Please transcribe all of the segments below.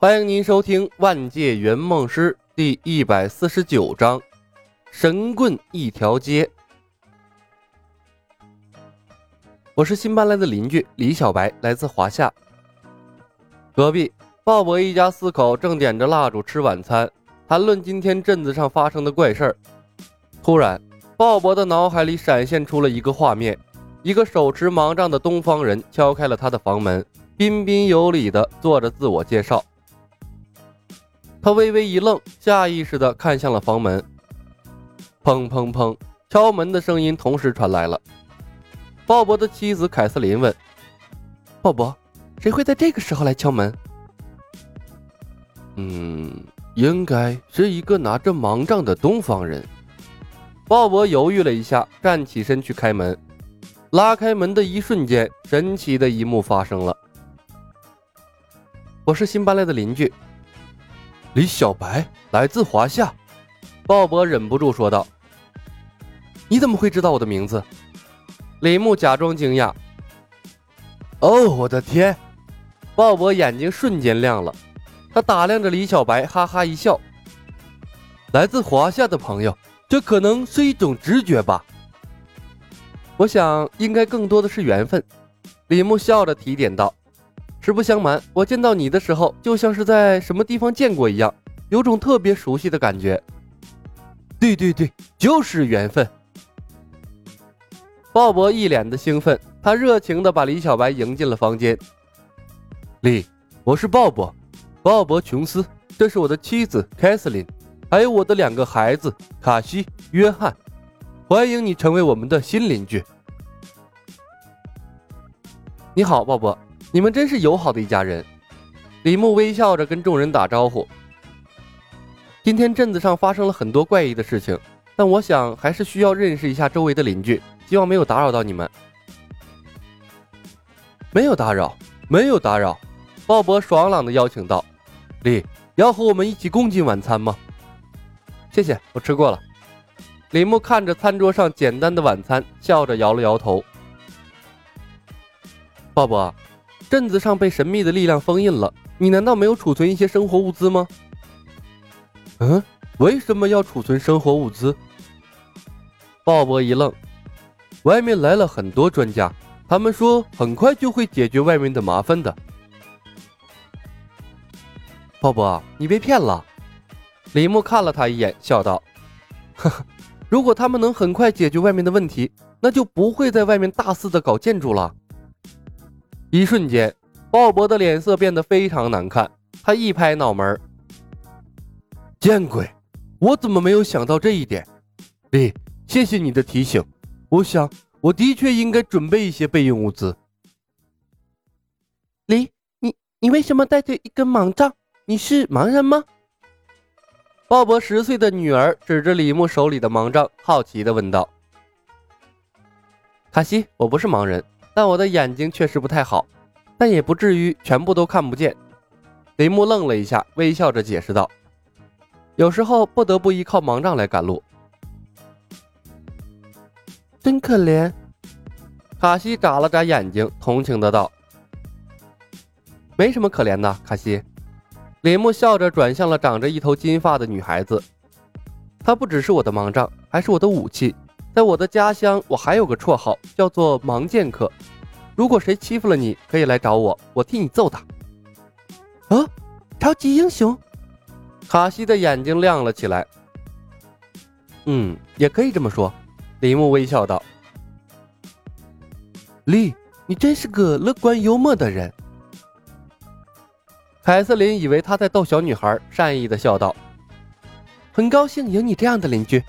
欢迎您收听《万界圆梦师》第一百四十九章《神棍一条街》。我是新搬来的邻居李小白，来自华夏。隔壁鲍勃一家四口正点着蜡烛吃晚餐，谈论今天镇子上发生的怪事儿。突然，鲍勃的脑海里闪现出了一个画面：一个手持盲杖的东方人敲开了他的房门，彬彬有礼地做着自我介绍。他微微一愣，下意识地看向了房门。砰砰砰，敲门的声音同时传来了。鲍勃的妻子凯瑟琳问：“鲍勃，谁会在这个时候来敲门？”“嗯，应该是一个拿着盲杖的东方人。”鲍勃犹豫了一下，站起身去开门。拉开门的一瞬间，神奇的一幕发生了。“我是新搬来的邻居。”李小白来自华夏，鲍勃忍不住说道：“你怎么会知道我的名字？”李牧假装惊讶：“哦，我的天！”鲍勃眼睛瞬间亮了，他打量着李小白，哈哈一笑：“来自华夏的朋友，这可能是一种直觉吧？我想，应该更多的是缘分。”李牧笑着提点道。实不相瞒，我见到你的时候，就像是在什么地方见过一样，有种特别熟悉的感觉。对对对，就是缘分。鲍勃一脸的兴奋，他热情的把李小白迎进了房间。李，我是鲍勃，鲍勃·琼斯，这是我的妻子凯瑟琳，还有我的两个孩子卡西、约翰，欢迎你成为我们的新邻居。你好，鲍勃。你们真是友好的一家人，李牧微笑着跟众人打招呼。今天镇子上发生了很多怪异的事情，但我想还是需要认识一下周围的邻居，希望没有打扰到你们。没有打扰，没有打扰。鲍勃爽朗的邀请道：“李，要和我们一起共进晚餐吗？”谢谢，我吃过了。李牧看着餐桌上简单的晚餐，笑着摇了摇头。鲍勃。镇子上被神秘的力量封印了，你难道没有储存一些生活物资吗？嗯，为什么要储存生活物资？鲍勃一愣，外面来了很多专家，他们说很快就会解决外面的麻烦的。鲍勃，你被骗了。李牧看了他一眼，笑道：“呵呵，如果他们能很快解决外面的问题，那就不会在外面大肆的搞建筑了。”一瞬间，鲍勃的脸色变得非常难看。他一拍脑门：“见鬼！我怎么没有想到这一点？”李，谢谢你的提醒。我想，我的确应该准备一些备用物资。李，你你为什么带着一根盲杖？你是盲人吗？鲍勃十岁的女儿指着李牧手里的盲杖，好奇地问道：“卡西，我不是盲人。”但我的眼睛确实不太好，但也不至于全部都看不见。林木愣了一下，微笑着解释道：“有时候不得不依靠盲杖来赶路。”真可怜。卡西眨了眨眼睛，同情的道：“没什么可怜的，卡西。”林木笑着转向了长着一头金发的女孩子：“她不只是我的盲杖，还是我的武器。”在我的家乡，我还有个绰号，叫做盲剑客。如果谁欺负了你，可以来找我，我替你揍他。啊，超级英雄！卡西的眼睛亮了起来。嗯，也可以这么说。李牧微笑道：“丽，你真是个乐观幽默的人。”凯瑟琳以为他在逗小女孩，善意的笑道：“很高兴有你这样的邻居。”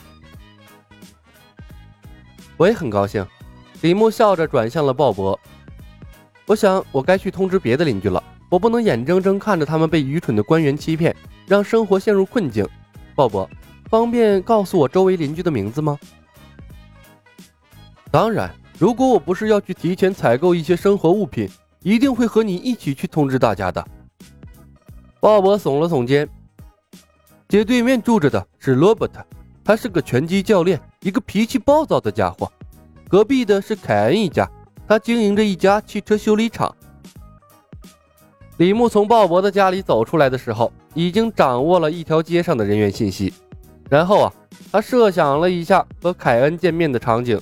我也很高兴，李牧笑着转向了鲍勃。我想，我该去通知别的邻居了。我不能眼睁睁看着他们被愚蠢的官员欺骗，让生活陷入困境。鲍勃，方便告诉我周围邻居的名字吗？当然，如果我不是要去提前采购一些生活物品，一定会和你一起去通知大家的。鲍勃耸了耸肩。街对面住着的是罗伯特。他是个拳击教练，一个脾气暴躁的家伙。隔壁的是凯恩一家，他经营着一家汽车修理厂。李牧从鲍勃的家里走出来的时候，已经掌握了一条街上的人员信息。然后啊，他设想了一下和凯恩见面的场景，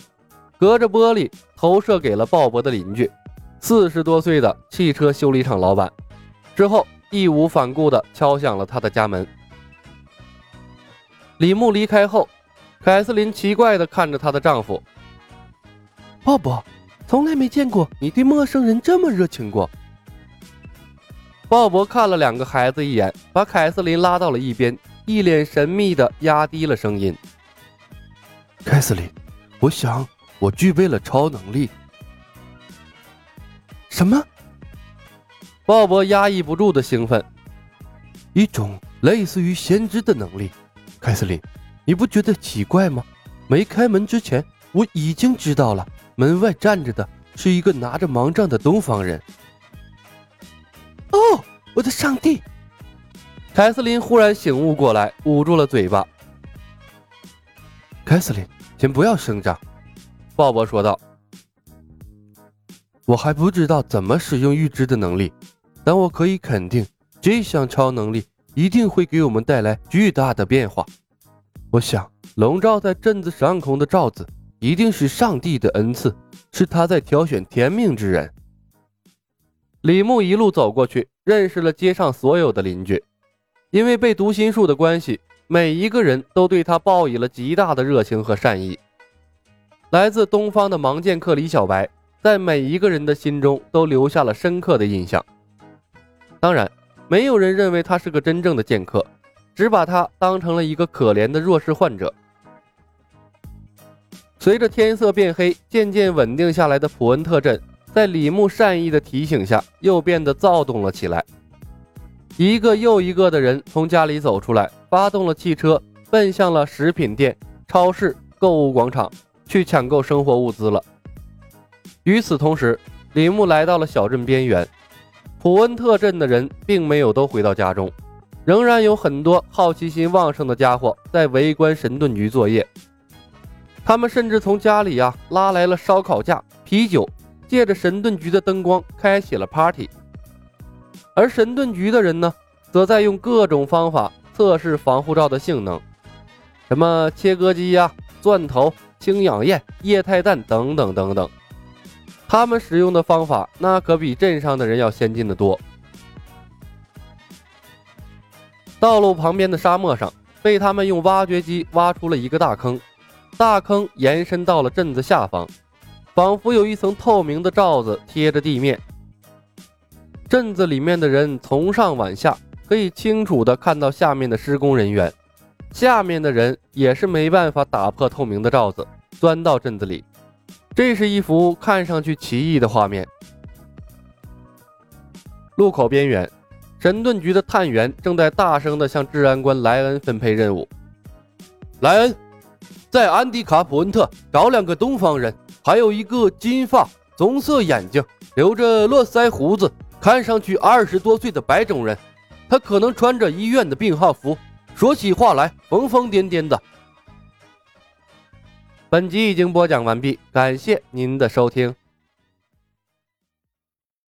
隔着玻璃投射给了鲍勃的邻居，四十多岁的汽车修理厂老板。之后义无反顾地敲响了他的家门。李牧离开后，凯瑟琳奇怪地看着她的丈夫，鲍勃，从来没见过你对陌生人这么热情过。鲍勃看了两个孩子一眼，把凯瑟琳拉到了一边，一脸神秘的压低了声音：“凯瑟琳，我想我具备了超能力。”什么？鲍勃压抑不住的兴奋：“一种类似于先知的能力。”凯瑟琳，你不觉得奇怪吗？没开门之前，我已经知道了，门外站着的是一个拿着盲杖的东方人。哦，我的上帝！凯瑟琳忽然醒悟过来，捂住了嘴巴。凯瑟琳，先不要声张，鲍勃说道。我还不知道怎么使用预知的能力，但我可以肯定，这项超能力一定会给我们带来巨大的变化。我想，笼罩在镇子上空的罩子一定是上帝的恩赐，是他在挑选天命之人。李牧一路走过去，认识了街上所有的邻居。因为被读心术的关系，每一个人都对他报以了极大的热情和善意。来自东方的盲剑客李小白，在每一个人的心中都留下了深刻的印象。当然，没有人认为他是个真正的剑客，只把他当成了一个可怜的弱势患者。随着天色变黑，渐渐稳定下来的普恩特镇。在李牧善意的提醒下，又变得躁动了起来。一个又一个的人从家里走出来，发动了汽车，奔向了食品店、超市、购物广场，去抢购生活物资了。与此同时，李牧来到了小镇边缘。普恩特镇的人并没有都回到家中，仍然有很多好奇心旺盛的家伙在围观神盾局作业。他们甚至从家里呀拉来了烧烤架、啤酒。借着神盾局的灯光开启了 party，而神盾局的人呢，则在用各种方法测试防护罩的性能，什么切割机呀、钻头、氢氧焰、液态氮等等等等。他们使用的方法那可比镇上的人要先进的多。道路旁边的沙漠上，被他们用挖掘机挖出了一个大坑，大坑延伸到了镇子下方。仿佛有一层透明的罩子贴着地面，镇子里面的人从上往下可以清楚地看到下面的施工人员，下面的人也是没办法打破透明的罩子钻到镇子里。这是一幅看上去奇异的画面。路口边缘，神盾局的探员正在大声地向治安官莱恩分配任务。莱恩，在安迪卡普恩特找两个东方人。还有一个金发、棕色眼睛、留着络腮胡子、看上去二十多岁的白种人，他可能穿着医院的病号服，说起话来疯疯癫癫的。本集已经播讲完毕，感谢您的收听。